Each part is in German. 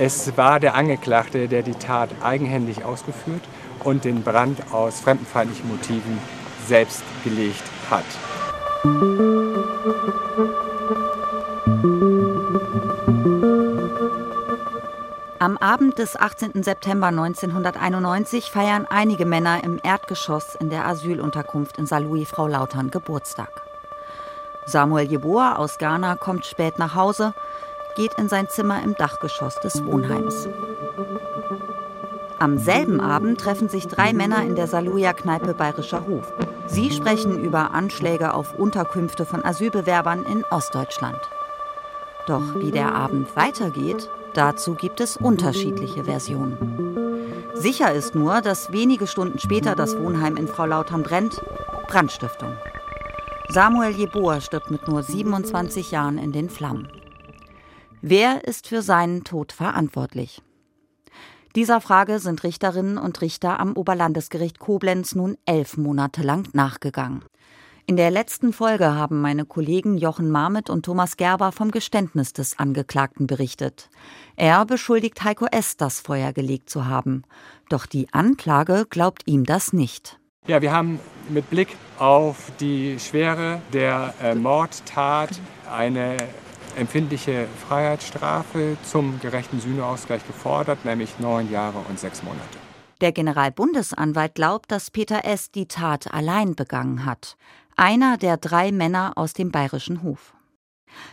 Es war der Angeklagte, der die Tat eigenhändig ausgeführt und den Brand aus fremdenfeindlichen Motiven selbst gelegt hat. Am Abend des 18. September 1991 feiern einige Männer im Erdgeschoss in der Asylunterkunft in Saarlouis Frau Lautern Geburtstag. Samuel Jeboa aus Ghana kommt spät nach Hause, geht in sein Zimmer im Dachgeschoss des Wohnheims. Am selben Abend treffen sich drei Männer in der Saluja-Kneipe Bayerischer Hof. Sie sprechen über Anschläge auf Unterkünfte von Asylbewerbern in Ostdeutschland. Doch wie der Abend weitergeht, Dazu gibt es unterschiedliche Versionen. Sicher ist nur, dass wenige Stunden später das Wohnheim in Frau Lautern brennt. Brandstiftung. Samuel Jeboa stirbt mit nur 27 Jahren in den Flammen. Wer ist für seinen Tod verantwortlich? Dieser Frage sind Richterinnen und Richter am Oberlandesgericht Koblenz nun elf Monate lang nachgegangen. In der letzten Folge haben meine Kollegen Jochen Marmet und Thomas Gerber vom Geständnis des Angeklagten berichtet. Er beschuldigt Heiko S., das Feuer gelegt zu haben. Doch die Anklage glaubt ihm das nicht. Ja, wir haben mit Blick auf die Schwere der äh, Mordtat eine empfindliche Freiheitsstrafe zum gerechten Sühneausgleich gefordert, nämlich neun Jahre und sechs Monate. Der Generalbundesanwalt glaubt, dass Peter S. die Tat allein begangen hat einer der drei Männer aus dem bayerischen Hof.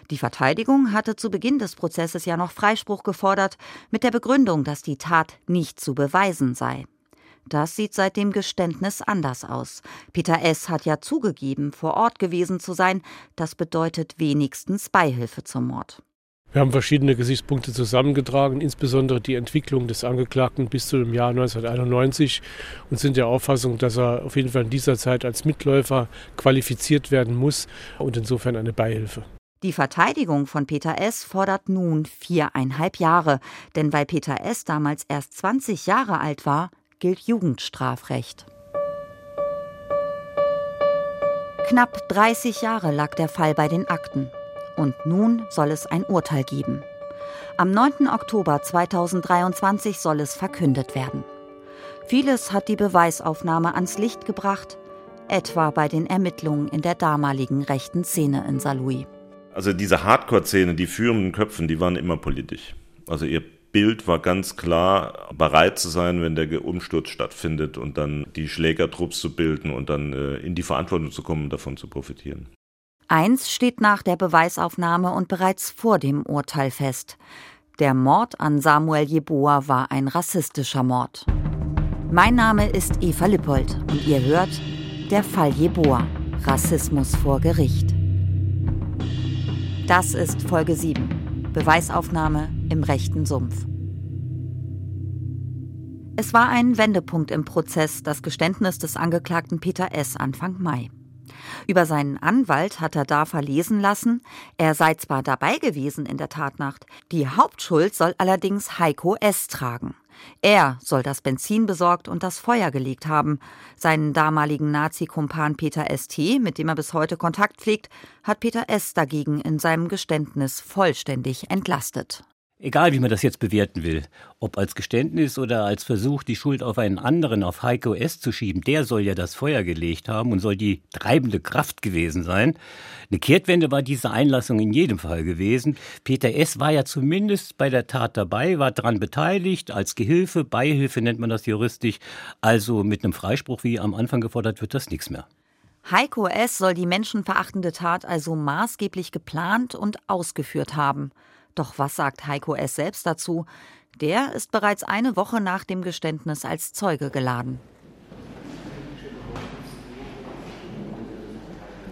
Die Verteidigung hatte zu Beginn des Prozesses ja noch Freispruch gefordert, mit der Begründung, dass die Tat nicht zu beweisen sei. Das sieht seit dem Geständnis anders aus. Peter S. hat ja zugegeben, vor Ort gewesen zu sein. Das bedeutet wenigstens Beihilfe zum Mord. Wir haben verschiedene Gesichtspunkte zusammengetragen, insbesondere die Entwicklung des Angeklagten bis zu dem Jahr 1991 und sind der Auffassung, dass er auf jeden Fall in dieser Zeit als Mitläufer qualifiziert werden muss und insofern eine Beihilfe. Die Verteidigung von Peter S. fordert nun viereinhalb Jahre, denn weil Peter S. damals erst 20 Jahre alt war, gilt Jugendstrafrecht. Knapp 30 Jahre lag der Fall bei den Akten. Und nun soll es ein Urteil geben. Am 9. Oktober 2023 soll es verkündet werden. Vieles hat die Beweisaufnahme ans Licht gebracht, etwa bei den Ermittlungen in der damaligen rechten Szene in Saarlouis. Also diese Hardcore-Szene, die führenden Köpfen, die waren immer politisch. Also ihr Bild war ganz klar, bereit zu sein, wenn der Umsturz stattfindet und dann die Schlägertrupps zu bilden und dann äh, in die Verantwortung zu kommen davon zu profitieren. Eins steht nach der Beweisaufnahme und bereits vor dem Urteil fest. Der Mord an Samuel Jeboa war ein rassistischer Mord. Mein Name ist Eva Lippold und ihr hört Der Fall Jeboa. Rassismus vor Gericht. Das ist Folge 7. Beweisaufnahme im rechten Sumpf. Es war ein Wendepunkt im Prozess, das Geständnis des Angeklagten Peter S. Anfang Mai. Über seinen Anwalt hat er da verlesen lassen, er sei zwar dabei gewesen in der Tatnacht, die Hauptschuld soll allerdings Heiko S. tragen. Er soll das Benzin besorgt und das Feuer gelegt haben. Seinen damaligen Nazi-Kumpan Peter S.T., mit dem er bis heute Kontakt pflegt, hat Peter S. dagegen in seinem Geständnis vollständig entlastet. Egal, wie man das jetzt bewerten will, ob als Geständnis oder als Versuch, die Schuld auf einen anderen, auf Heiko S. zu schieben, der soll ja das Feuer gelegt haben und soll die treibende Kraft gewesen sein. Eine Kehrtwende war diese Einlassung in jedem Fall gewesen. Peter S. war ja zumindest bei der Tat dabei, war daran beteiligt, als Gehilfe, Beihilfe nennt man das juristisch. Also mit einem Freispruch, wie am Anfang gefordert, wird das nichts mehr. Heiko S. soll die menschenverachtende Tat also maßgeblich geplant und ausgeführt haben. Doch was sagt Heiko S. selbst dazu? Der ist bereits eine Woche nach dem Geständnis als Zeuge geladen.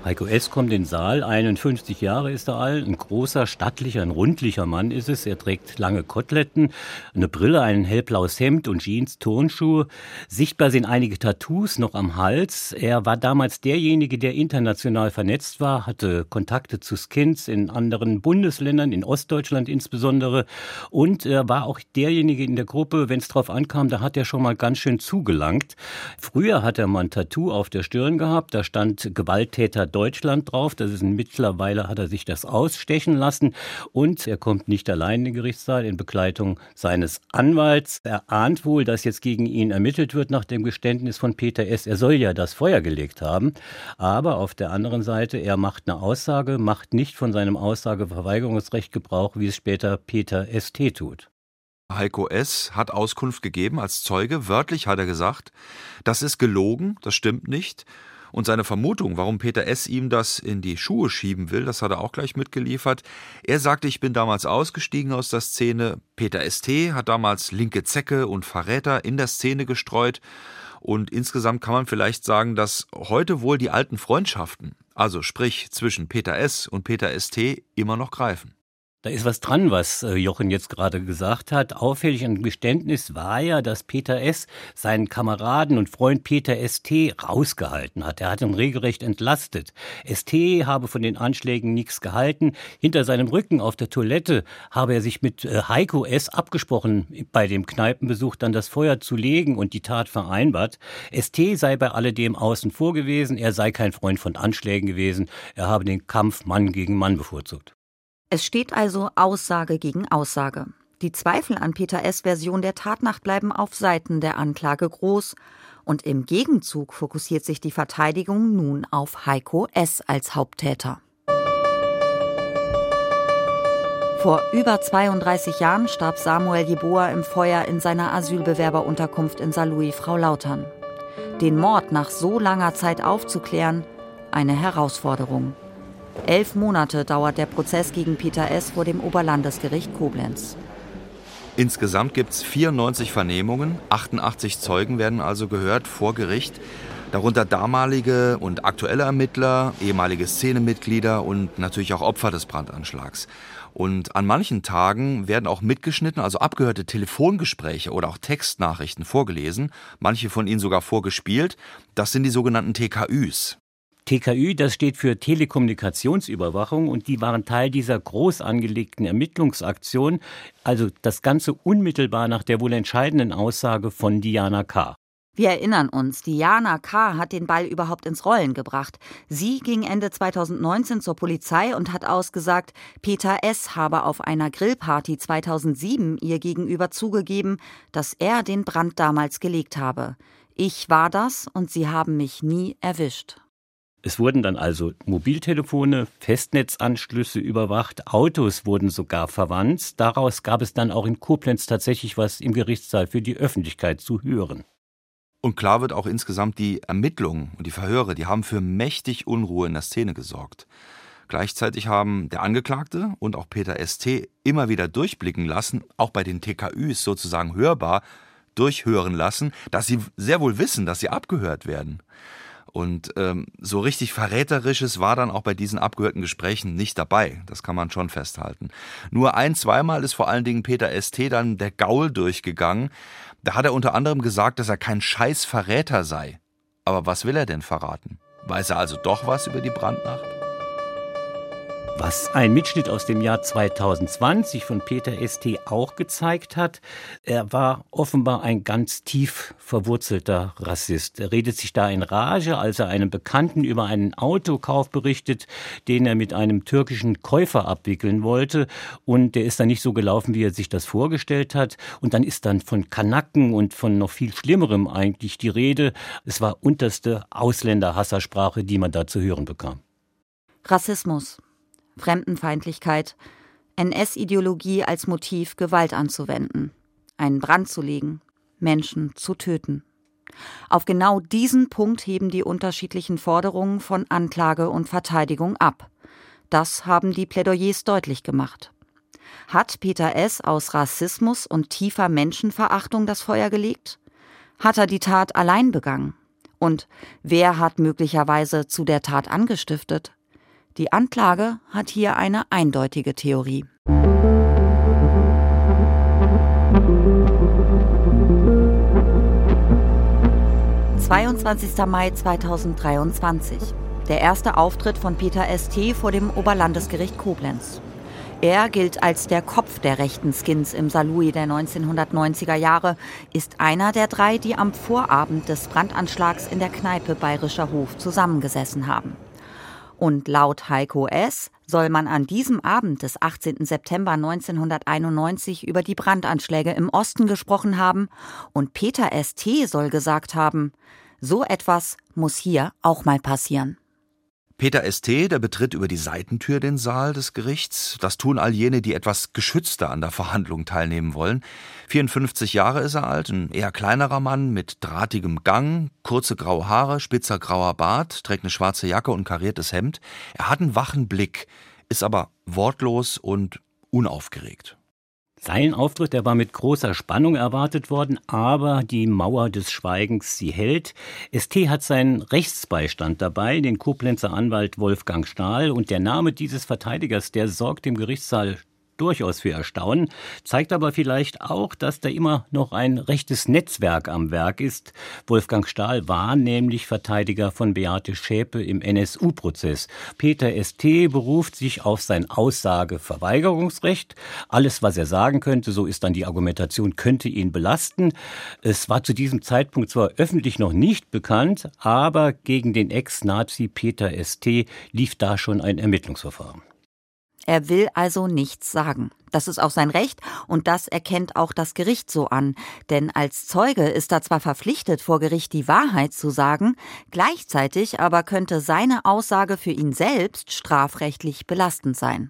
Heiko S. kommt in den Saal, 51 Jahre ist er alt, ein großer, stattlicher, ein rundlicher Mann ist es. Er trägt lange Koteletten, eine Brille, ein hellblaues Hemd und Jeans, Turnschuhe. Sichtbar sind einige Tattoos noch am Hals. Er war damals derjenige, der international vernetzt war, hatte Kontakte zu Skins in anderen Bundesländern, in Ostdeutschland insbesondere. Und er war auch derjenige in der Gruppe, wenn es drauf ankam, da hat er schon mal ganz schön zugelangt. Früher hat er mal ein Tattoo auf der Stirn gehabt, da stand Gewalttäter Deutschland drauf. Das ist mittlerweile hat er sich das ausstechen lassen und er kommt nicht allein in den Gerichtssaal in Begleitung seines Anwalts. Er ahnt wohl, dass jetzt gegen ihn ermittelt wird nach dem Geständnis von Peter S. Er soll ja das Feuer gelegt haben, aber auf der anderen Seite, er macht eine Aussage, macht nicht von seinem Aussageverweigerungsrecht Gebrauch, wie es später Peter S.T. tut. Heiko S. hat Auskunft gegeben als Zeuge. Wörtlich hat er gesagt, das ist gelogen, das stimmt nicht. Und seine Vermutung, warum Peter S. ihm das in die Schuhe schieben will, das hat er auch gleich mitgeliefert. Er sagte, ich bin damals ausgestiegen aus der Szene. Peter S.T. hat damals linke Zecke und Verräter in der Szene gestreut. Und insgesamt kann man vielleicht sagen, dass heute wohl die alten Freundschaften, also sprich zwischen Peter S. und Peter S.T., immer noch greifen. Da ist was dran, was äh, Jochen jetzt gerade gesagt hat. Auffällig ein Geständnis war ja, dass Peter S. seinen Kameraden und Freund Peter S.T. rausgehalten hat. Er hat ihn regelrecht entlastet. S.T. habe von den Anschlägen nichts gehalten. Hinter seinem Rücken auf der Toilette habe er sich mit äh, Heiko S. abgesprochen, bei dem Kneipenbesuch dann das Feuer zu legen und die Tat vereinbart. S.T. sei bei alledem außen vor gewesen. Er sei kein Freund von Anschlägen gewesen. Er habe den Kampf Mann gegen Mann bevorzugt. Es steht also Aussage gegen Aussage. Die Zweifel an Peter S. Version der Tatnacht bleiben auf Seiten der Anklage groß und im Gegenzug fokussiert sich die Verteidigung nun auf Heiko S. als Haupttäter. Vor über 32 Jahren starb Samuel Jeboa im Feuer in seiner Asylbewerberunterkunft in Saarlouis Frau Lautern. Den Mord nach so langer Zeit aufzuklären, eine Herausforderung. Elf Monate dauert der Prozess gegen Peter S. vor dem Oberlandesgericht Koblenz. Insgesamt gibt es 94 Vernehmungen, 88 Zeugen werden also gehört vor Gericht, darunter damalige und aktuelle Ermittler, ehemalige Szenemitglieder und natürlich auch Opfer des Brandanschlags. Und an manchen Tagen werden auch mitgeschnitten, also abgehörte Telefongespräche oder auch Textnachrichten vorgelesen, manche von ihnen sogar vorgespielt. Das sind die sogenannten TKÜs. TKÜ, das steht für Telekommunikationsüberwachung und die waren Teil dieser groß angelegten Ermittlungsaktion, also das Ganze unmittelbar nach der wohl entscheidenden Aussage von Diana K. Wir erinnern uns, Diana K. hat den Ball überhaupt ins Rollen gebracht. Sie ging Ende 2019 zur Polizei und hat ausgesagt, Peter S. habe auf einer Grillparty 2007 ihr gegenüber zugegeben, dass er den Brand damals gelegt habe. Ich war das und sie haben mich nie erwischt. Es wurden dann also Mobiltelefone, Festnetzanschlüsse überwacht, Autos wurden sogar verwandt. Daraus gab es dann auch in Koblenz tatsächlich was im Gerichtssaal für die Öffentlichkeit zu hören. Und klar wird auch insgesamt die Ermittlungen und die Verhöre, die haben für mächtig Unruhe in der Szene gesorgt. Gleichzeitig haben der Angeklagte und auch Peter ST immer wieder durchblicken lassen, auch bei den TKÜs sozusagen hörbar durchhören lassen, dass sie sehr wohl wissen, dass sie abgehört werden. Und ähm, so richtig Verräterisches war dann auch bei diesen abgehörten Gesprächen nicht dabei. Das kann man schon festhalten. Nur ein, zweimal ist vor allen Dingen Peter ST dann der Gaul durchgegangen. Da hat er unter anderem gesagt, dass er kein scheiß Verräter sei. Aber was will er denn verraten? Weiß er also doch was über die Brandnacht? Was ein Mitschnitt aus dem Jahr 2020 von Peter St. auch gezeigt hat, er war offenbar ein ganz tief verwurzelter Rassist. Er redet sich da in Rage, als er einem Bekannten über einen Autokauf berichtet, den er mit einem türkischen Käufer abwickeln wollte. Und der ist dann nicht so gelaufen, wie er sich das vorgestellt hat. Und dann ist dann von Kanacken und von noch viel Schlimmerem eigentlich die Rede. Es war unterste Ausländerhassersprache, die man da zu hören bekam. Rassismus. Fremdenfeindlichkeit, NS-Ideologie als Motiv, Gewalt anzuwenden, einen Brand zu legen, Menschen zu töten. Auf genau diesen Punkt heben die unterschiedlichen Forderungen von Anklage und Verteidigung ab. Das haben die Plädoyers deutlich gemacht. Hat Peter S. aus Rassismus und tiefer Menschenverachtung das Feuer gelegt? Hat er die Tat allein begangen? Und wer hat möglicherweise zu der Tat angestiftet? Die Anklage hat hier eine eindeutige Theorie. »22. Mai 2023. Der erste Auftritt von Peter St. vor dem Oberlandesgericht Koblenz. Er gilt als der Kopf der rechten Skins im Salui der 1990er Jahre, ist einer der drei, die am Vorabend des Brandanschlags in der Kneipe Bayerischer Hof zusammengesessen haben. Und laut Heiko S. soll man an diesem Abend des 18. September 1991 über die Brandanschläge im Osten gesprochen haben und Peter St. soll gesagt haben, so etwas muss hier auch mal passieren. Peter St., der betritt über die Seitentür den Saal des Gerichts. Das tun all jene, die etwas geschützter an der Verhandlung teilnehmen wollen. 54 Jahre ist er alt, ein eher kleinerer Mann mit drahtigem Gang, kurze graue Haare, spitzer grauer Bart, trägt eine schwarze Jacke und kariertes Hemd. Er hat einen wachen Blick, ist aber wortlos und unaufgeregt. Sein Auftritt, der war mit großer Spannung erwartet worden, aber die Mauer des Schweigens, sie hält. ST hat seinen Rechtsbeistand dabei, den Koblenzer Anwalt Wolfgang Stahl, und der Name dieses Verteidigers, der sorgt im Gerichtssaal durchaus für Erstaunen, zeigt aber vielleicht auch, dass da immer noch ein rechtes Netzwerk am Werk ist. Wolfgang Stahl war nämlich Verteidiger von Beate Schäpe im NSU-Prozess. Peter St. beruft sich auf sein Aussageverweigerungsrecht. Alles, was er sagen könnte, so ist dann die Argumentation, könnte ihn belasten. Es war zu diesem Zeitpunkt zwar öffentlich noch nicht bekannt, aber gegen den Ex-Nazi Peter St. lief da schon ein Ermittlungsverfahren. Er will also nichts sagen. Das ist auch sein Recht und das erkennt auch das Gericht so an. Denn als Zeuge ist er zwar verpflichtet, vor Gericht die Wahrheit zu sagen, gleichzeitig aber könnte seine Aussage für ihn selbst strafrechtlich belastend sein.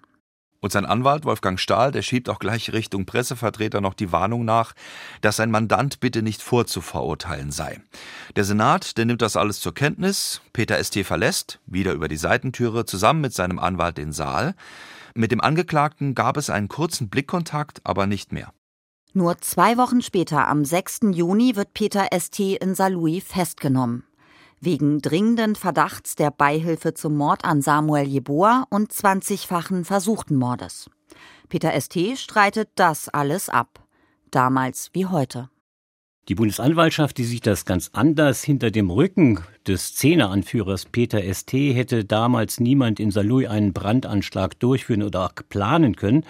Und sein Anwalt Wolfgang Stahl, der schiebt auch gleich Richtung Pressevertreter noch die Warnung nach, dass sein Mandant bitte nicht vorzuverurteilen sei. Der Senat, der nimmt das alles zur Kenntnis. Peter St. verlässt, wieder über die Seitentüre, zusammen mit seinem Anwalt den Saal. Mit dem Angeklagten gab es einen kurzen Blickkontakt, aber nicht mehr. Nur zwei Wochen später, am 6. Juni, wird Peter St. in Saarlouis festgenommen. Wegen dringenden Verdachts der Beihilfe zum Mord an Samuel Jeboa und 20-fachen versuchten Mordes. Peter St. streitet das alles ab. Damals wie heute. Die Bundesanwaltschaft, die sieht das ganz anders. Hinter dem Rücken des Szeneanführers Peter St. hätte damals niemand in Saarlouis einen Brandanschlag durchführen oder auch planen können.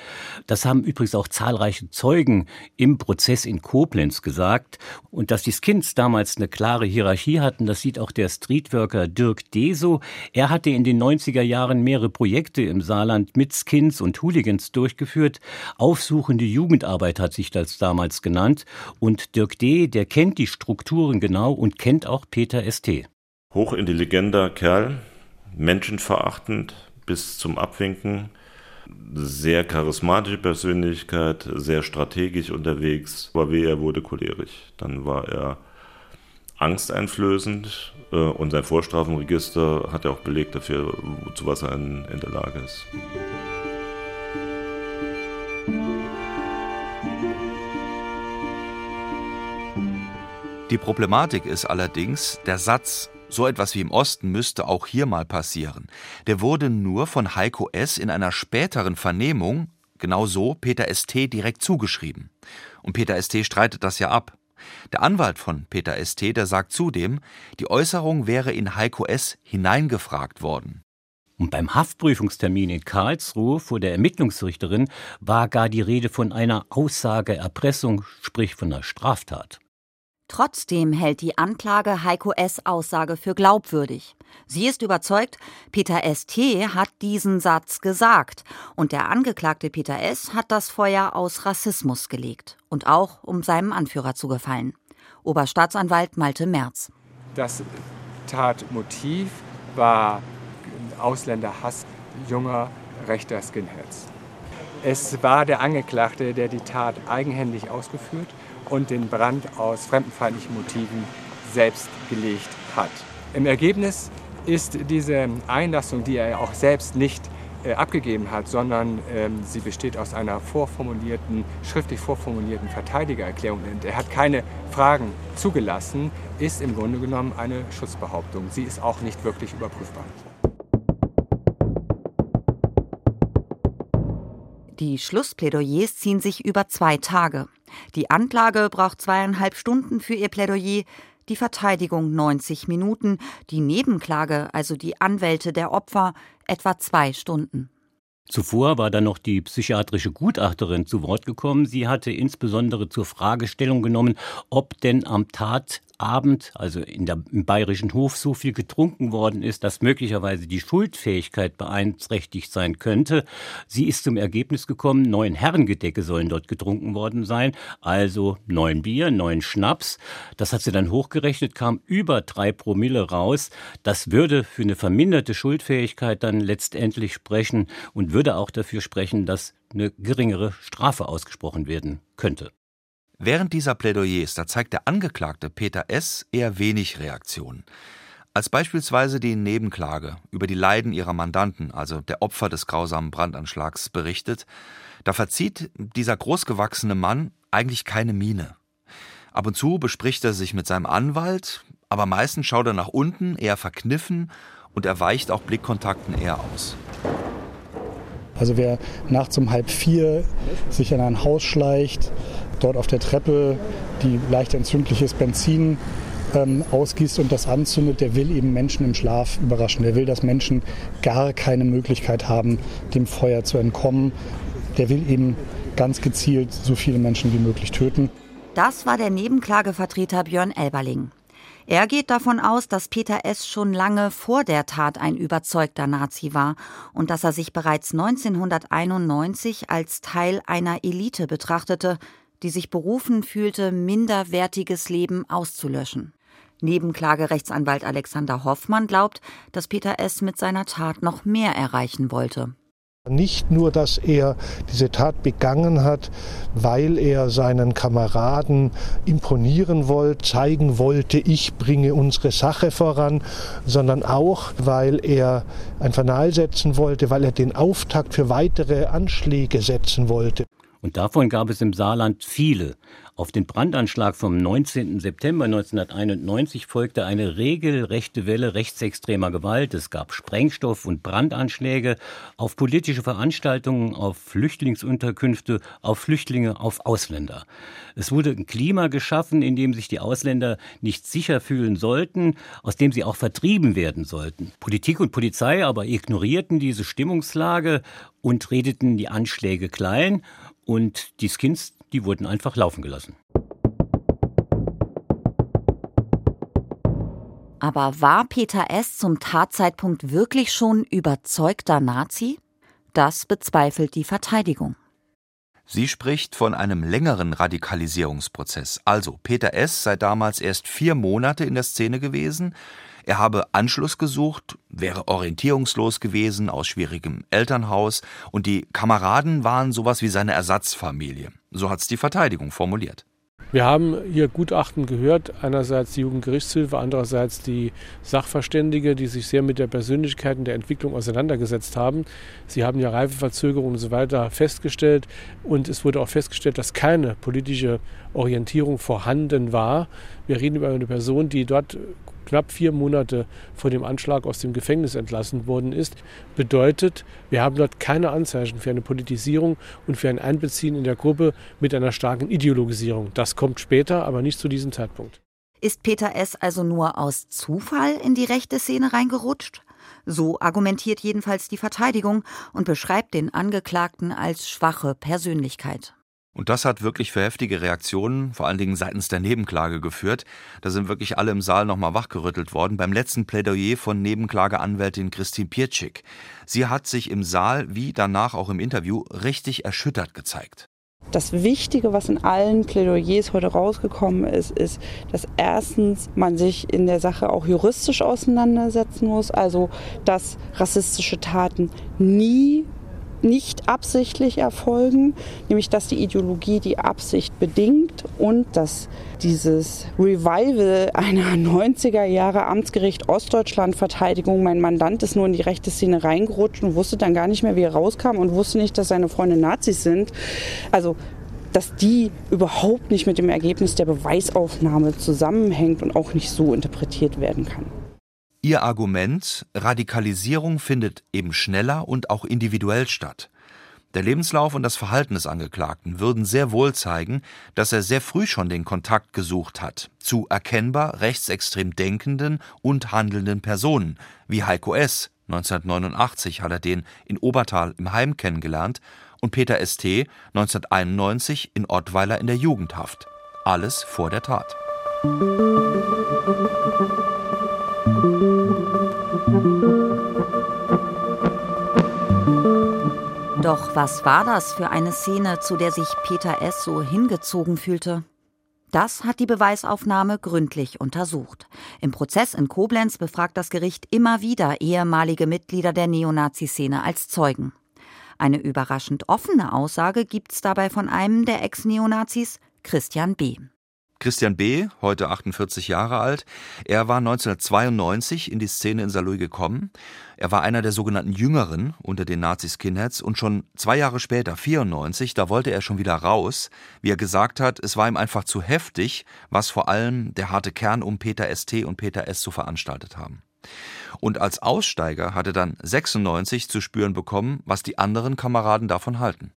Das haben übrigens auch zahlreiche Zeugen im Prozess in Koblenz gesagt. Und dass die Skins damals eine klare Hierarchie hatten, das sieht auch der Streetworker Dirk Deso. Er hatte in den 90er Jahren mehrere Projekte im Saarland mit Skins und Hooligans durchgeführt. Aufsuchende Jugendarbeit hat sich das damals genannt. Und Dirk D., der kennt die Strukturen genau und kennt auch Peter St hochintelligenter Kerl, menschenverachtend bis zum Abwinken, sehr charismatische Persönlichkeit, sehr strategisch unterwegs. Aber wie er wurde cholerisch. Dann war er angsteinflößend äh, und sein Vorstrafenregister hat ja auch belegt dafür, zu was er in, in der Lage ist. Die Problematik ist allerdings, der Satz so etwas wie im Osten müsste auch hier mal passieren. Der wurde nur von Heiko S. in einer späteren Vernehmung, genau so, Peter St. direkt zugeschrieben. Und Peter St. streitet das ja ab. Der Anwalt von Peter St., der sagt zudem, die Äußerung wäre in Heiko S. hineingefragt worden. Und beim Haftprüfungstermin in Karlsruhe vor der Ermittlungsrichterin war gar die Rede von einer Aussageerpressung, sprich von einer Straftat. Trotzdem hält die Anklage Heiko S. Aussage für glaubwürdig. Sie ist überzeugt, Peter St. hat diesen Satz gesagt und der Angeklagte Peter S. hat das Feuer aus Rassismus gelegt und auch um seinem Anführer zu gefallen. Oberstaatsanwalt Malte Merz. Das Tatmotiv war Ausländerhass junger rechter Skinheads. Es war der Angeklagte, der die Tat eigenhändig ausgeführt und den Brand aus fremdenfeindlichen Motiven selbst gelegt hat. Im Ergebnis ist diese Einlassung, die er auch selbst nicht äh, abgegeben hat, sondern ähm, sie besteht aus einer vorformulierten, schriftlich vorformulierten Verteidigererklärung. Er hat keine Fragen zugelassen, ist im Grunde genommen eine Schutzbehauptung. Sie ist auch nicht wirklich überprüfbar. Die Schlussplädoyers ziehen sich über zwei Tage. Die Anklage braucht zweieinhalb Stunden für ihr Plädoyer, die Verteidigung 90 Minuten, die Nebenklage, also die Anwälte der Opfer, etwa zwei Stunden. Zuvor war dann noch die psychiatrische Gutachterin zu Wort gekommen. Sie hatte insbesondere zur Fragestellung genommen, ob denn am Tat Abend, also in der, im bayerischen Hof, so viel getrunken worden ist, dass möglicherweise die Schuldfähigkeit beeinträchtigt sein könnte. Sie ist zum Ergebnis gekommen, neun Herrengedecke sollen dort getrunken worden sein, also neun Bier, neun Schnaps. Das hat sie dann hochgerechnet, kam über drei Promille raus. Das würde für eine verminderte Schuldfähigkeit dann letztendlich sprechen und würde auch dafür sprechen, dass eine geringere Strafe ausgesprochen werden könnte. Während dieser Plädoyers, da zeigt der Angeklagte Peter S. eher wenig Reaktion. Als beispielsweise die Nebenklage über die Leiden ihrer Mandanten, also der Opfer des grausamen Brandanschlags, berichtet, da verzieht dieser großgewachsene Mann eigentlich keine Miene. Ab und zu bespricht er sich mit seinem Anwalt, aber meistens schaut er nach unten, eher verkniffen und er weicht auch Blickkontakten eher aus. Also wer nachts um halb vier sich in ein Haus schleicht, dort auf der Treppe die leicht entzündliches Benzin ähm, ausgießt und das anzündet, der will eben Menschen im Schlaf überraschen. Der will, dass Menschen gar keine Möglichkeit haben, dem Feuer zu entkommen. Der will eben ganz gezielt so viele Menschen wie möglich töten. Das war der Nebenklagevertreter Björn Elberling. Er geht davon aus, dass Peter S. schon lange vor der Tat ein überzeugter Nazi war und dass er sich bereits 1991 als Teil einer Elite betrachtete, die sich berufen fühlte, minderwertiges Leben auszulöschen. Nebenklagerechtsanwalt Alexander Hoffmann glaubt, dass Peter S. mit seiner Tat noch mehr erreichen wollte. Nicht nur, dass er diese Tat begangen hat, weil er seinen Kameraden imponieren wollte, zeigen wollte, ich bringe unsere Sache voran, sondern auch, weil er ein Fanal setzen wollte, weil er den Auftakt für weitere Anschläge setzen wollte. Und davon gab es im Saarland viele. Auf den Brandanschlag vom 19. September 1991 folgte eine regelrechte Welle rechtsextremer Gewalt. Es gab Sprengstoff- und Brandanschläge auf politische Veranstaltungen, auf Flüchtlingsunterkünfte, auf Flüchtlinge, auf Ausländer. Es wurde ein Klima geschaffen, in dem sich die Ausländer nicht sicher fühlen sollten, aus dem sie auch vertrieben werden sollten. Politik und Polizei aber ignorierten diese Stimmungslage und redeten die Anschläge klein und die Skins, die wurden einfach laufen gelassen. Aber war Peter S. zum Tatzeitpunkt wirklich schon überzeugter Nazi? Das bezweifelt die Verteidigung. Sie spricht von einem längeren Radikalisierungsprozess. Also, Peter S. sei damals erst vier Monate in der Szene gewesen, er habe Anschluss gesucht, wäre orientierungslos gewesen aus schwierigem Elternhaus und die Kameraden waren sowas wie seine Ersatzfamilie. So hat es die Verteidigung formuliert. Wir haben hier Gutachten gehört, einerseits die Jugendgerichtshilfe, andererseits die Sachverständige, die sich sehr mit der Persönlichkeit und der Entwicklung auseinandergesetzt haben. Sie haben ja Reifeverzögerung und so weiter festgestellt und es wurde auch festgestellt, dass keine politische Orientierung vorhanden war. Wir reden über eine Person, die dort knapp vier Monate vor dem Anschlag aus dem Gefängnis entlassen worden ist, bedeutet, wir haben dort keine Anzeichen für eine Politisierung und für ein Einbeziehen in der Gruppe mit einer starken Ideologisierung. Das kommt später, aber nicht zu diesem Zeitpunkt. Ist Peter S. also nur aus Zufall in die rechte Szene reingerutscht? So argumentiert jedenfalls die Verteidigung und beschreibt den Angeklagten als schwache Persönlichkeit. Und das hat wirklich für heftige Reaktionen, vor allen Dingen seitens der Nebenklage geführt. Da sind wirklich alle im Saal nochmal wachgerüttelt worden beim letzten Plädoyer von Nebenklageanwältin Christine Pietschik. Sie hat sich im Saal wie danach auch im Interview richtig erschüttert gezeigt. Das Wichtige, was in allen Plädoyers heute rausgekommen ist, ist, dass erstens man sich in der Sache auch juristisch auseinandersetzen muss, also dass rassistische Taten nie nicht absichtlich erfolgen, nämlich dass die Ideologie die Absicht bedingt und dass dieses Revival einer 90er Jahre Amtsgericht Ostdeutschland Verteidigung, mein Mandant ist nur in die rechte Szene reingerutscht und wusste dann gar nicht mehr, wie er rauskam und wusste nicht, dass seine Freunde Nazis sind. Also dass die überhaupt nicht mit dem Ergebnis der Beweisaufnahme zusammenhängt und auch nicht so interpretiert werden kann. Ihr Argument, Radikalisierung findet eben schneller und auch individuell statt. Der Lebenslauf und das Verhalten des Angeklagten würden sehr wohl zeigen, dass er sehr früh schon den Kontakt gesucht hat zu erkennbar rechtsextrem denkenden und handelnden Personen, wie Heiko S. 1989 hat er den in Obertal im Heim kennengelernt und Peter St. 1991 in Ottweiler in der Jugendhaft. Alles vor der Tat. Doch was war das für eine Szene, zu der sich Peter S. so hingezogen fühlte? Das hat die Beweisaufnahme gründlich untersucht. Im Prozess in Koblenz befragt das Gericht immer wieder ehemalige Mitglieder der Neonazi-Szene als Zeugen. Eine überraschend offene Aussage gibt's dabei von einem der Ex-Neonazis, Christian B. Christian B., heute 48 Jahre alt, er war 1992 in die Szene in Saarlouis gekommen. Er war einer der sogenannten Jüngeren unter den Nazi-Skinheads und schon zwei Jahre später, 94, da wollte er schon wieder raus. Wie er gesagt hat, es war ihm einfach zu heftig, was vor allem der harte Kern um Peter ST und Peter S. zu veranstaltet haben. Und als Aussteiger hat er dann 96 zu spüren bekommen, was die anderen Kameraden davon halten.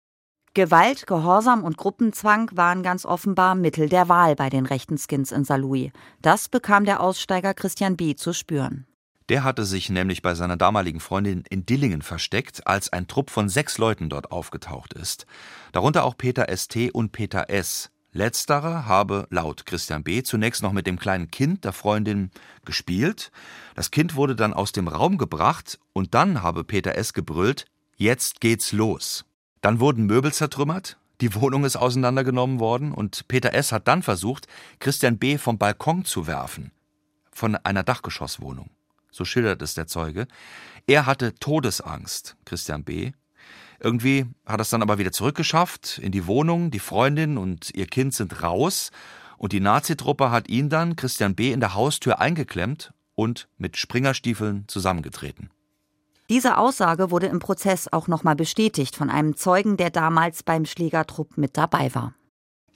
Gewalt, Gehorsam und Gruppenzwang waren ganz offenbar Mittel der Wahl bei den rechten Skins in Saarlouis. Das bekam der Aussteiger Christian B. zu spüren. Der hatte sich nämlich bei seiner damaligen Freundin in Dillingen versteckt, als ein Trupp von sechs Leuten dort aufgetaucht ist. Darunter auch Peter ST und Peter S. Letzterer habe laut Christian B. zunächst noch mit dem kleinen Kind der Freundin gespielt. Das Kind wurde dann aus dem Raum gebracht und dann habe Peter S. gebrüllt: Jetzt geht's los. Dann wurden Möbel zertrümmert, die Wohnung ist auseinandergenommen worden und Peter S. hat dann versucht, Christian B. vom Balkon zu werfen. Von einer Dachgeschosswohnung. So schildert es der Zeuge. Er hatte Todesangst, Christian B. Irgendwie hat er es dann aber wieder zurückgeschafft in die Wohnung. Die Freundin und ihr Kind sind raus. Und die Nazitruppe hat ihn dann, Christian B., in der Haustür eingeklemmt und mit Springerstiefeln zusammengetreten. Diese Aussage wurde im Prozess auch nochmal bestätigt von einem Zeugen, der damals beim Schlägertrupp mit dabei war.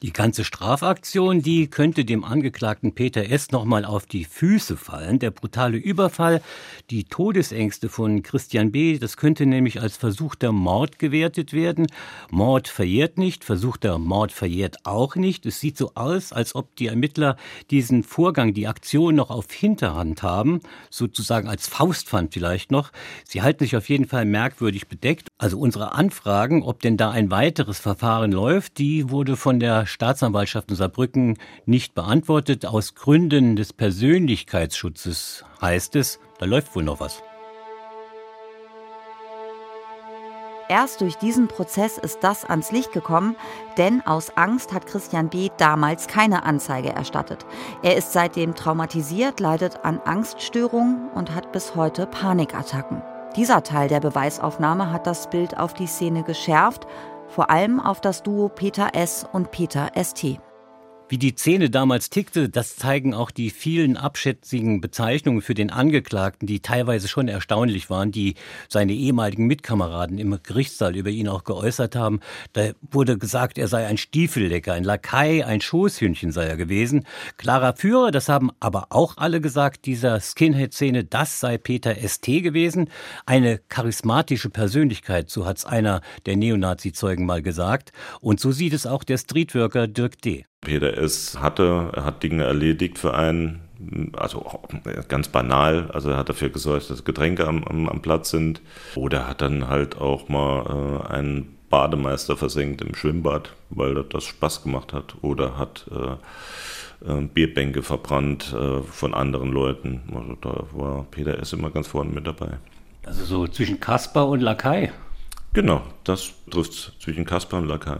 Die ganze Strafaktion, die könnte dem Angeklagten Peter S. nochmal auf die Füße fallen. Der brutale Überfall, die Todesängste von Christian B., das könnte nämlich als versuchter Mord gewertet werden. Mord verjährt nicht, versuchter Mord verjährt auch nicht. Es sieht so aus, als ob die Ermittler diesen Vorgang, die Aktion noch auf Hinterhand haben, sozusagen als Faustpfand vielleicht noch. Sie halten sich auf jeden Fall merkwürdig bedeckt. Also unsere Anfragen, ob denn da ein weiteres Verfahren läuft, die wurde von der Staatsanwaltschaft in Saarbrücken nicht beantwortet. Aus Gründen des Persönlichkeitsschutzes heißt es, da läuft wohl noch was. Erst durch diesen Prozess ist das ans Licht gekommen, denn aus Angst hat Christian B. damals keine Anzeige erstattet. Er ist seitdem traumatisiert, leidet an Angststörungen und hat bis heute Panikattacken. Dieser Teil der Beweisaufnahme hat das Bild auf die Szene geschärft vor allem auf das Duo Peter S. und Peter St. Wie die Szene damals tickte, das zeigen auch die vielen abschätzigen Bezeichnungen für den Angeklagten, die teilweise schon erstaunlich waren, die seine ehemaligen Mitkameraden im Gerichtssaal über ihn auch geäußert haben. Da wurde gesagt, er sei ein Stiefellecker, ein Lakai, ein Schoßhündchen sei er gewesen. Klarer Führer, das haben aber auch alle gesagt, dieser Skinhead-Szene, das sei Peter ST gewesen. Eine charismatische Persönlichkeit, so hat's einer der Neonazi-Zeugen mal gesagt. Und so sieht es auch der Streetworker Dirk D. Peter S. hatte, er hat Dinge erledigt für einen, also ganz banal, also er hat dafür gesorgt, dass Getränke am, am, am Platz sind. Oder hat dann halt auch mal äh, einen Bademeister versenkt im Schwimmbad, weil das Spaß gemacht hat. Oder hat äh, äh, Bierbänke verbrannt äh, von anderen Leuten. Also da war Peter S. immer ganz vorne mit dabei. Also so zwischen Kasper und Lakai. Genau, das trifft zwischen Kasper und Lakai.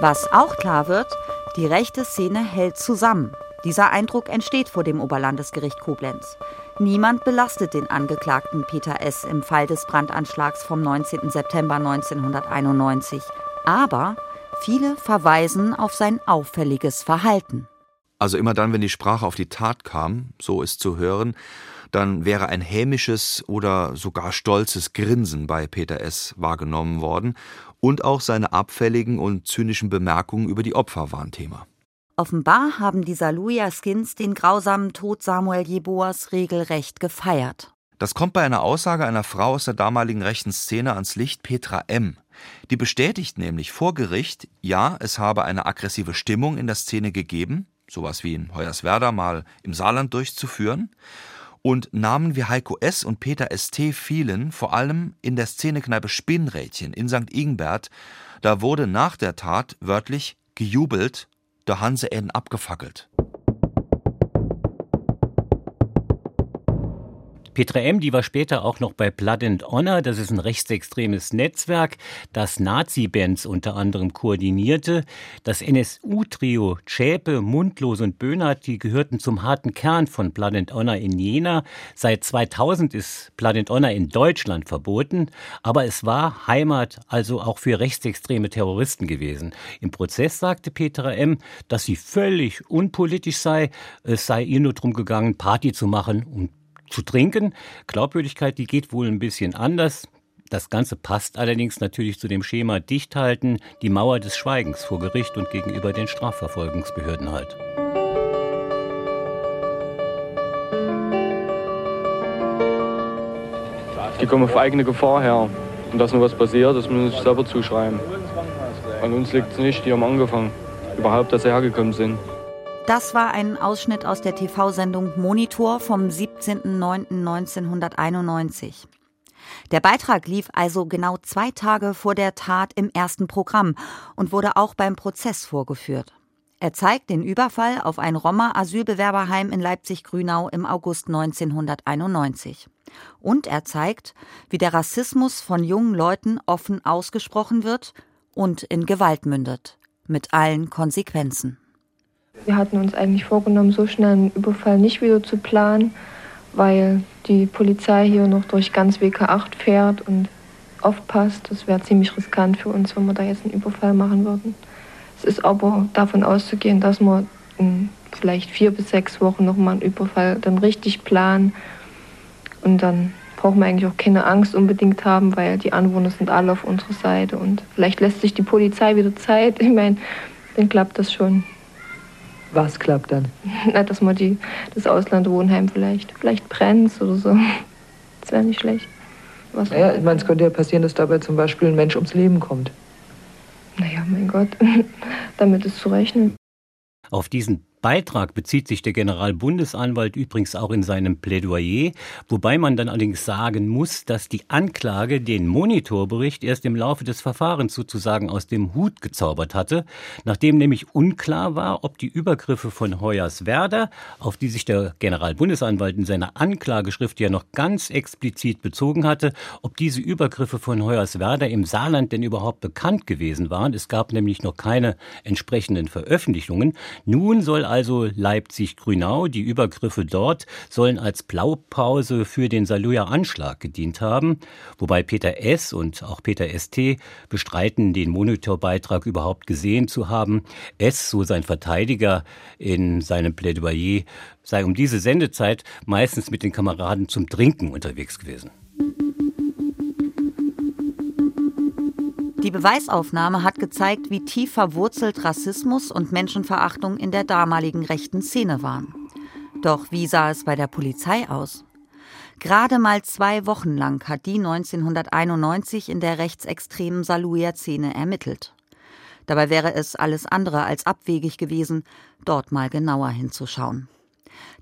Was auch klar wird, die rechte Szene hält zusammen. Dieser Eindruck entsteht vor dem Oberlandesgericht Koblenz. Niemand belastet den Angeklagten Peter S. im Fall des Brandanschlags vom 19. September 1991. Aber viele verweisen auf sein auffälliges Verhalten. Also immer dann, wenn die Sprache auf die Tat kam, so ist zu hören, dann wäre ein hämisches oder sogar stolzes Grinsen bei Peter S. wahrgenommen worden und auch seine abfälligen und zynischen Bemerkungen über die Opfer waren Thema. Offenbar haben die Saluja Skins den grausamen Tod Samuel Jeboas regelrecht gefeiert. Das kommt bei einer Aussage einer Frau aus der damaligen rechten Szene ans Licht, Petra M. Die bestätigt nämlich vor Gericht, ja, es habe eine aggressive Stimmung in der Szene gegeben, sowas wie in Hoyerswerda mal im Saarland durchzuführen, und Namen wie Heiko S. und Peter St. fielen, vor allem in der Szenekneipe Spinnrädchen in St. Ingbert. Da wurde nach der Tat wörtlich gejubelt, der Hanse N abgefackelt. Petra M., die war später auch noch bei Blood and Honor, das ist ein rechtsextremes Netzwerk, das Nazi-Bands unter anderem koordinierte. Das NSU-Trio Schäpe, Mundlos und Böhnert, die gehörten zum harten Kern von Blood and Honor in Jena. Seit 2000 ist Blood and Honor in Deutschland verboten, aber es war Heimat, also auch für rechtsextreme Terroristen gewesen. Im Prozess sagte Petra M., dass sie völlig unpolitisch sei, es sei ihr nur darum gegangen, Party zu machen und zu trinken. Glaubwürdigkeit, die geht wohl ein bisschen anders. Das Ganze passt allerdings natürlich zu dem Schema Dichthalten, die Mauer des Schweigens vor Gericht und gegenüber den Strafverfolgungsbehörden halt. Die kommen auf eigene Gefahr her. Und dass nur was passiert, das muss ich selber zuschreiben. An uns liegt es nicht, die haben angefangen. Überhaupt, dass sie hergekommen sind. Das war ein Ausschnitt aus der TV-Sendung Monitor vom 17.09.1991. Der Beitrag lief also genau zwei Tage vor der Tat im ersten Programm und wurde auch beim Prozess vorgeführt. Er zeigt den Überfall auf ein Roma-Asylbewerberheim in Leipzig-Grünau im August 1991. Und er zeigt, wie der Rassismus von jungen Leuten offen ausgesprochen wird und in Gewalt mündet. Mit allen Konsequenzen. Wir hatten uns eigentlich vorgenommen, so schnell einen Überfall nicht wieder zu planen, weil die Polizei hier noch durch ganz WK8 fährt und aufpasst. Das wäre ziemlich riskant für uns, wenn wir da jetzt einen Überfall machen würden. Es ist aber davon auszugehen, dass wir in vielleicht vier bis sechs Wochen nochmal einen Überfall dann richtig planen. Und dann brauchen wir eigentlich auch keine Angst unbedingt haben, weil die Anwohner sind alle auf unserer Seite. Und vielleicht lässt sich die Polizei wieder Zeit. Ich meine, dann klappt das schon. Was klappt dann? Na, dass man die, das Auslandwohnheim vielleicht, vielleicht brennt oder so. Das wäre nicht schlecht. Was naja, ich meine, es könnte ja passieren, dass dabei zum Beispiel ein Mensch ums Leben kommt. Naja, mein Gott, damit ist zu rechnen. Auf diesen Beitrag bezieht sich der Generalbundesanwalt übrigens auch in seinem Plädoyer, wobei man dann allerdings sagen muss, dass die Anklage den Monitorbericht erst im Laufe des Verfahrens sozusagen aus dem Hut gezaubert hatte, nachdem nämlich unklar war, ob die Übergriffe von Hoyerswerda, auf die sich der Generalbundesanwalt in seiner Anklageschrift ja noch ganz explizit bezogen hatte, ob diese Übergriffe von Hoyerswerda im Saarland denn überhaupt bekannt gewesen waren. Es gab nämlich noch keine entsprechenden Veröffentlichungen. Nun soll also Leipzig-Grünau. Die Übergriffe dort sollen als Blaupause für den Saluja-Anschlag gedient haben, wobei Peter S. und auch Peter ST bestreiten, den Monitorbeitrag überhaupt gesehen zu haben. S., so sein Verteidiger in seinem Plädoyer, sei um diese Sendezeit meistens mit den Kameraden zum Trinken unterwegs gewesen. Die Beweisaufnahme hat gezeigt, wie tief verwurzelt Rassismus und Menschenverachtung in der damaligen rechten Szene waren. Doch wie sah es bei der Polizei aus? Gerade mal zwei Wochen lang hat die 1991 in der rechtsextremen Saluja-Szene ermittelt. Dabei wäre es alles andere als abwegig gewesen, dort mal genauer hinzuschauen.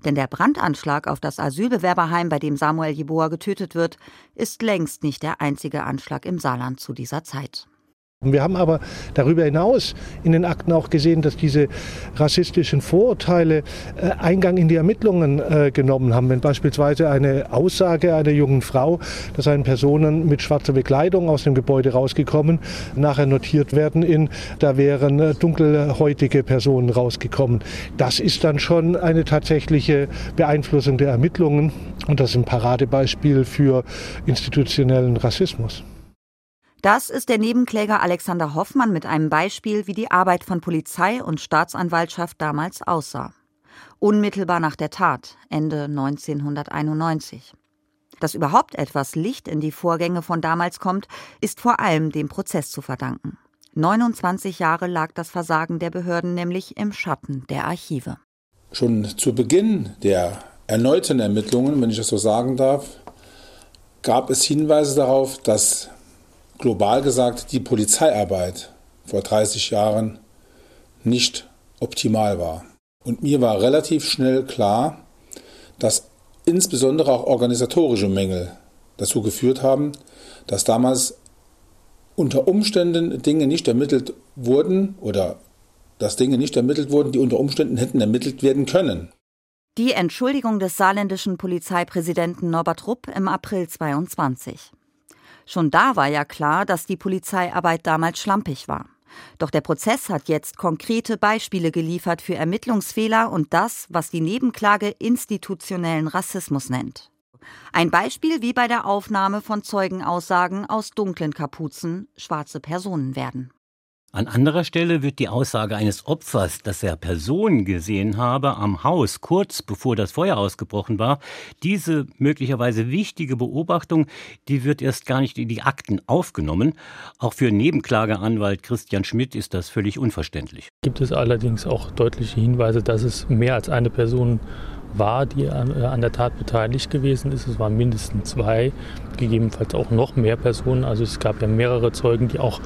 Denn der Brandanschlag auf das Asylbewerberheim, bei dem Samuel Jeboa getötet wird, ist längst nicht der einzige Anschlag im Saarland zu dieser Zeit. Wir haben aber darüber hinaus in den Akten auch gesehen, dass diese rassistischen Vorurteile äh, Eingang in die Ermittlungen äh, genommen haben. Wenn beispielsweise eine Aussage einer jungen Frau, dass seien Personen mit schwarzer Bekleidung aus dem Gebäude rausgekommen, nachher notiert werden in, da wären äh, dunkelhäutige Personen rausgekommen. Das ist dann schon eine tatsächliche Beeinflussung der Ermittlungen und das ist ein Paradebeispiel für institutionellen Rassismus. Das ist der Nebenkläger Alexander Hoffmann mit einem Beispiel, wie die Arbeit von Polizei und Staatsanwaltschaft damals aussah. Unmittelbar nach der Tat, Ende 1991. Dass überhaupt etwas Licht in die Vorgänge von damals kommt, ist vor allem dem Prozess zu verdanken. 29 Jahre lag das Versagen der Behörden nämlich im Schatten der Archive. Schon zu Beginn der erneuten Ermittlungen, wenn ich das so sagen darf, gab es Hinweise darauf, dass global gesagt die Polizeiarbeit vor 30 Jahren nicht optimal war. Und mir war relativ schnell klar, dass insbesondere auch organisatorische Mängel dazu geführt haben, dass damals unter Umständen Dinge nicht ermittelt wurden oder dass Dinge nicht ermittelt wurden, die unter Umständen hätten ermittelt werden können. Die Entschuldigung des saarländischen Polizeipräsidenten Norbert Rupp im April 22. Schon da war ja klar, dass die Polizeiarbeit damals schlampig war. Doch der Prozess hat jetzt konkrete Beispiele geliefert für Ermittlungsfehler und das, was die Nebenklage institutionellen Rassismus nennt. Ein Beispiel wie bei der Aufnahme von Zeugenaussagen aus dunklen Kapuzen schwarze Personen werden. An anderer Stelle wird die Aussage eines Opfers, dass er Personen gesehen habe am Haus kurz bevor das Feuer ausgebrochen war, diese möglicherweise wichtige Beobachtung, die wird erst gar nicht in die Akten aufgenommen. Auch für Nebenklageanwalt Christian Schmidt ist das völlig unverständlich. Gibt es allerdings auch deutliche Hinweise, dass es mehr als eine Person war, die an der Tat beteiligt gewesen ist. Es waren mindestens zwei, gegebenenfalls auch noch mehr Personen. Also es gab ja mehrere Zeugen, die auch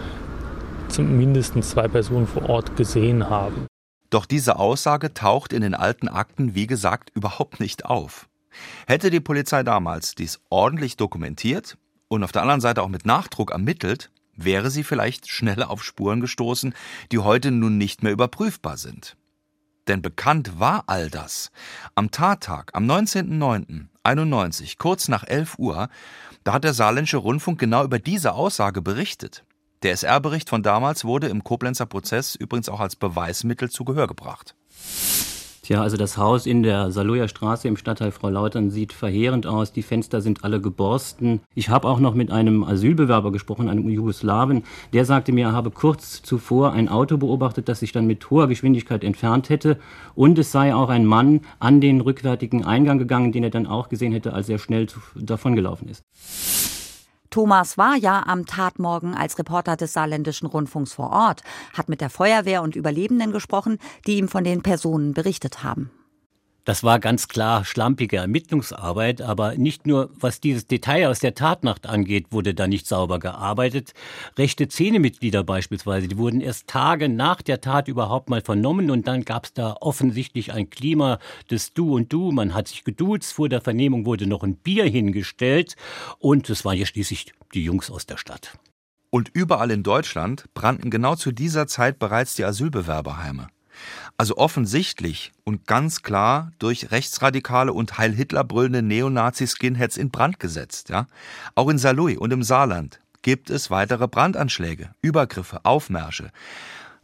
mindestens zwei Personen vor Ort gesehen haben. Doch diese Aussage taucht in den alten Akten, wie gesagt, überhaupt nicht auf. Hätte die Polizei damals dies ordentlich dokumentiert und auf der anderen Seite auch mit Nachdruck ermittelt, wäre sie vielleicht schneller auf Spuren gestoßen, die heute nun nicht mehr überprüfbar sind. Denn bekannt war all das. Am Tattag, am 19.09.91, kurz nach 11 Uhr, da hat der Saarländische Rundfunk genau über diese Aussage berichtet. Der SR-Bericht von damals wurde im Koblenzer Prozess übrigens auch als Beweismittel zu Gehör gebracht. Tja, also das Haus in der Saloja Straße im Stadtteil Frau Lautern sieht verheerend aus. Die Fenster sind alle geborsten. Ich habe auch noch mit einem Asylbewerber gesprochen, einem Jugoslawen. Der sagte mir, er habe kurz zuvor ein Auto beobachtet, das sich dann mit hoher Geschwindigkeit entfernt hätte. Und es sei auch ein Mann an den rückwärtigen Eingang gegangen, den er dann auch gesehen hätte, als er schnell davongelaufen ist. Thomas war ja am Tatmorgen als Reporter des Saarländischen Rundfunks vor Ort, hat mit der Feuerwehr und Überlebenden gesprochen, die ihm von den Personen berichtet haben. Das war ganz klar schlampige Ermittlungsarbeit, aber nicht nur was dieses Detail aus der Tatnacht angeht, wurde da nicht sauber gearbeitet. Rechte Szenemitglieder beispielsweise, die wurden erst Tage nach der Tat überhaupt mal vernommen und dann gab es da offensichtlich ein Klima des Du und Du. Man hat sich geduzt, vor der Vernehmung wurde noch ein Bier hingestellt und es waren ja schließlich die Jungs aus der Stadt. Und überall in Deutschland brannten genau zu dieser Zeit bereits die Asylbewerberheime. Also offensichtlich und ganz klar durch rechtsradikale und Heil Hitler brüllende Neonazi-Skinheads in Brand gesetzt. Ja? Auch in Saarlouis und im Saarland gibt es weitere Brandanschläge, Übergriffe, Aufmärsche.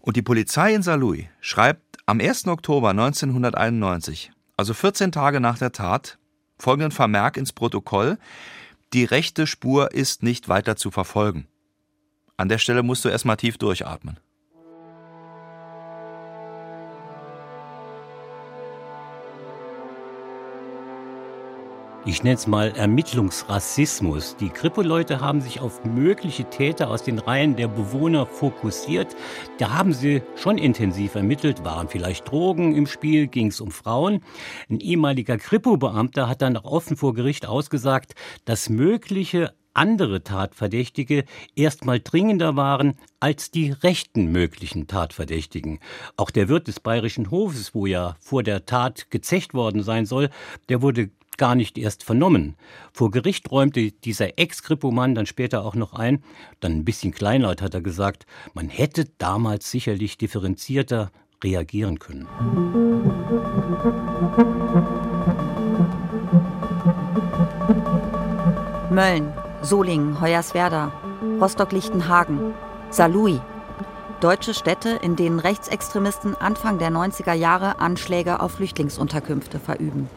Und die Polizei in Saarlouis schreibt am 1. Oktober 1991, also 14 Tage nach der Tat, folgenden Vermerk ins Protokoll: Die rechte Spur ist nicht weiter zu verfolgen. An der Stelle musst du erstmal tief durchatmen. Ich nenne es mal Ermittlungsrassismus. Die Kripo-Leute haben sich auf mögliche Täter aus den Reihen der Bewohner fokussiert. Da haben sie schon intensiv ermittelt, waren vielleicht Drogen im Spiel, ging es um Frauen. Ein ehemaliger Kripo-Beamter hat dann auch offen vor Gericht ausgesagt, dass mögliche andere Tatverdächtige erstmal dringender waren als die rechten möglichen Tatverdächtigen. Auch der Wirt des Bayerischen Hofes, wo ja vor der Tat gezecht worden sein soll, der wurde gar nicht erst vernommen. Vor Gericht räumte dieser Ex-Kripomann dann später auch noch ein, dann ein bisschen kleinlaut hat er gesagt, man hätte damals sicherlich differenzierter reagieren können. Mölln, Solingen, Hoyerswerda, Rostock-Lichtenhagen, Saarlouis. Deutsche Städte, in denen Rechtsextremisten Anfang der 90er Jahre Anschläge auf Flüchtlingsunterkünfte verüben.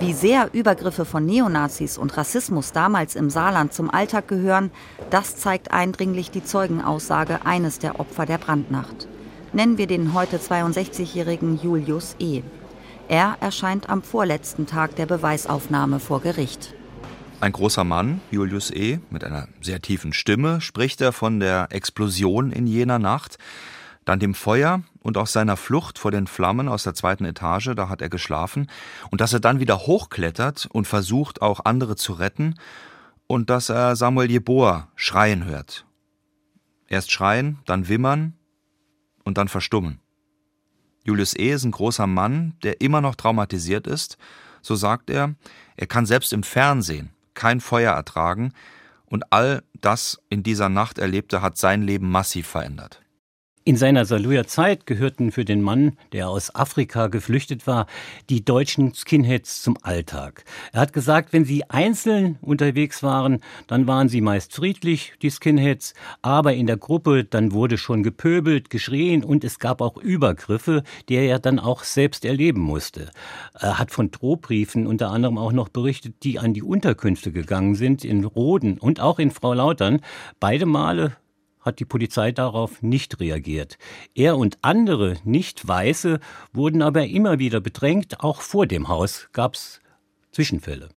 Wie sehr Übergriffe von Neonazis und Rassismus damals im Saarland zum Alltag gehören, das zeigt eindringlich die Zeugenaussage eines der Opfer der Brandnacht. Nennen wir den heute 62-jährigen Julius E. Er erscheint am vorletzten Tag der Beweisaufnahme vor Gericht. Ein großer Mann, Julius E., mit einer sehr tiefen Stimme, spricht er von der Explosion in jener Nacht dann dem Feuer und auch seiner Flucht vor den Flammen aus der zweiten Etage, da hat er geschlafen, und dass er dann wieder hochklettert und versucht, auch andere zu retten, und dass er Samuel Jeboa schreien hört. Erst schreien, dann wimmern und dann verstummen. Julius E. ist ein großer Mann, der immer noch traumatisiert ist, so sagt er, er kann selbst im Fernsehen kein Feuer ertragen, und all das in dieser Nacht erlebte hat sein Leben massiv verändert. In seiner Saluja Zeit gehörten für den Mann, der aus Afrika geflüchtet war, die deutschen Skinheads zum Alltag. Er hat gesagt, wenn sie einzeln unterwegs waren, dann waren sie meist friedlich, die Skinheads, aber in der Gruppe, dann wurde schon gepöbelt, geschrien und es gab auch Übergriffe, die er dann auch selbst erleben musste. Er hat von Drohbriefen unter anderem auch noch berichtet, die an die Unterkünfte gegangen sind, in Roden und auch in Frau Lautern. Beide Male hat die Polizei darauf nicht reagiert. Er und andere Nicht-Weiße wurden aber immer wieder bedrängt. Auch vor dem Haus gab es Zwischenfälle.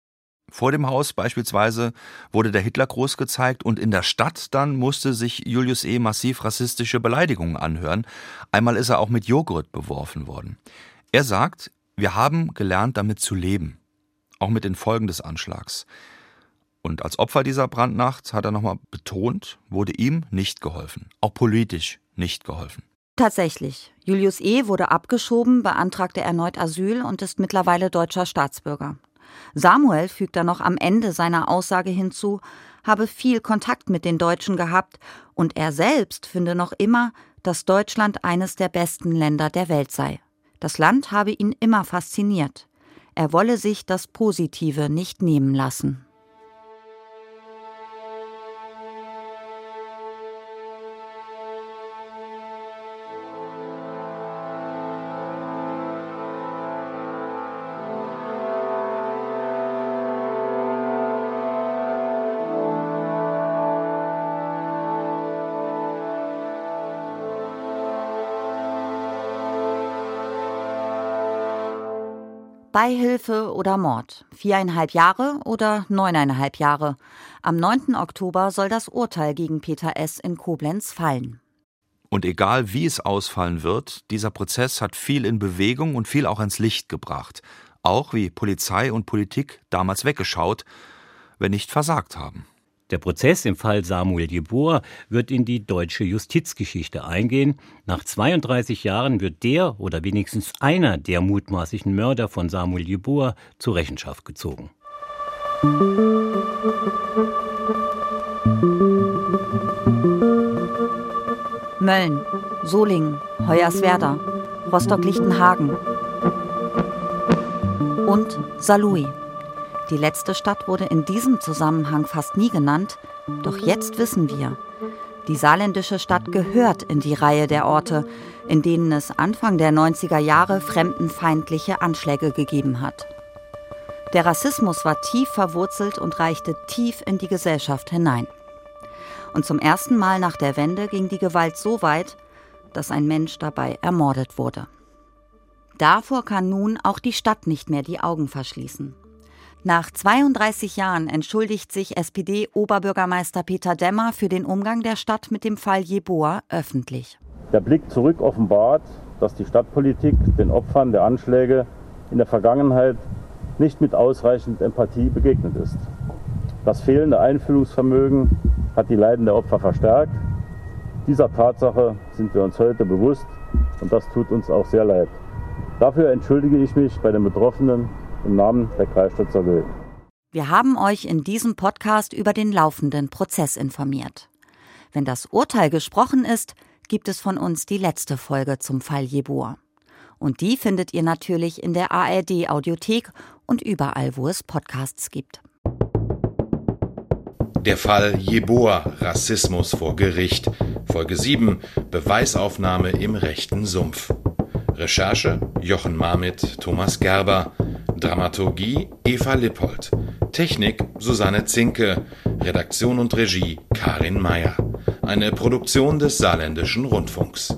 Vor dem Haus beispielsweise wurde der Hitlergruß gezeigt und in der Stadt dann musste sich Julius E. massiv rassistische Beleidigungen anhören. Einmal ist er auch mit Joghurt beworfen worden. Er sagt, wir haben gelernt, damit zu leben. Auch mit den Folgen des Anschlags. Und als Opfer dieser Brandnacht hat er nochmal betont, wurde ihm nicht geholfen. Auch politisch nicht geholfen. Tatsächlich. Julius E. wurde abgeschoben, beantragte erneut Asyl und ist mittlerweile deutscher Staatsbürger. Samuel fügt dann noch am Ende seiner Aussage hinzu, habe viel Kontakt mit den Deutschen gehabt und er selbst finde noch immer, dass Deutschland eines der besten Länder der Welt sei. Das Land habe ihn immer fasziniert. Er wolle sich das Positive nicht nehmen lassen. Beihilfe oder Mord. Viereinhalb Jahre oder neuneinhalb Jahre. Am 9. Oktober soll das Urteil gegen Peter S. in Koblenz fallen. Und egal wie es ausfallen wird, dieser Prozess hat viel in Bewegung und viel auch ans Licht gebracht. Auch wie Polizei und Politik damals weggeschaut, wenn nicht versagt haben. Der Prozess im Fall Samuel Jeboer wird in die deutsche Justizgeschichte eingehen. Nach 32 Jahren wird der oder wenigstens einer der mutmaßlichen Mörder von Samuel Jeboer zur Rechenschaft gezogen. Mölln, Solingen, Hoyerswerda, Rostock-Lichtenhagen und Saarlouis. Die letzte Stadt wurde in diesem Zusammenhang fast nie genannt, doch jetzt wissen wir, die saarländische Stadt gehört in die Reihe der Orte, in denen es Anfang der 90er Jahre fremdenfeindliche Anschläge gegeben hat. Der Rassismus war tief verwurzelt und reichte tief in die Gesellschaft hinein. Und zum ersten Mal nach der Wende ging die Gewalt so weit, dass ein Mensch dabei ermordet wurde. Davor kann nun auch die Stadt nicht mehr die Augen verschließen. Nach 32 Jahren entschuldigt sich SPD-Oberbürgermeister Peter Demmer für den Umgang der Stadt mit dem Fall Jeboa öffentlich. Der Blick zurück offenbart, dass die Stadtpolitik den Opfern der Anschläge in der Vergangenheit nicht mit ausreichend Empathie begegnet ist. Das fehlende Einfühlungsvermögen hat die Leiden der Opfer verstärkt. Dieser Tatsache sind wir uns heute bewusst und das tut uns auch sehr leid. Dafür entschuldige ich mich bei den Betroffenen im Namen der Kreisstadt Saarlouis. Wir haben euch in diesem Podcast über den laufenden Prozess informiert. Wenn das Urteil gesprochen ist, gibt es von uns die letzte Folge zum Fall Jeboa. Und die findet ihr natürlich in der ARD Audiothek und überall, wo es Podcasts gibt. Der Fall Jeboa, Rassismus vor Gericht. Folge 7, Beweisaufnahme im rechten Sumpf. Recherche Jochen Marmit, Thomas Gerber. Dramaturgie Eva Lippold. Technik Susanne Zinke. Redaktion und Regie Karin Meyer. Eine Produktion des Saarländischen Rundfunks.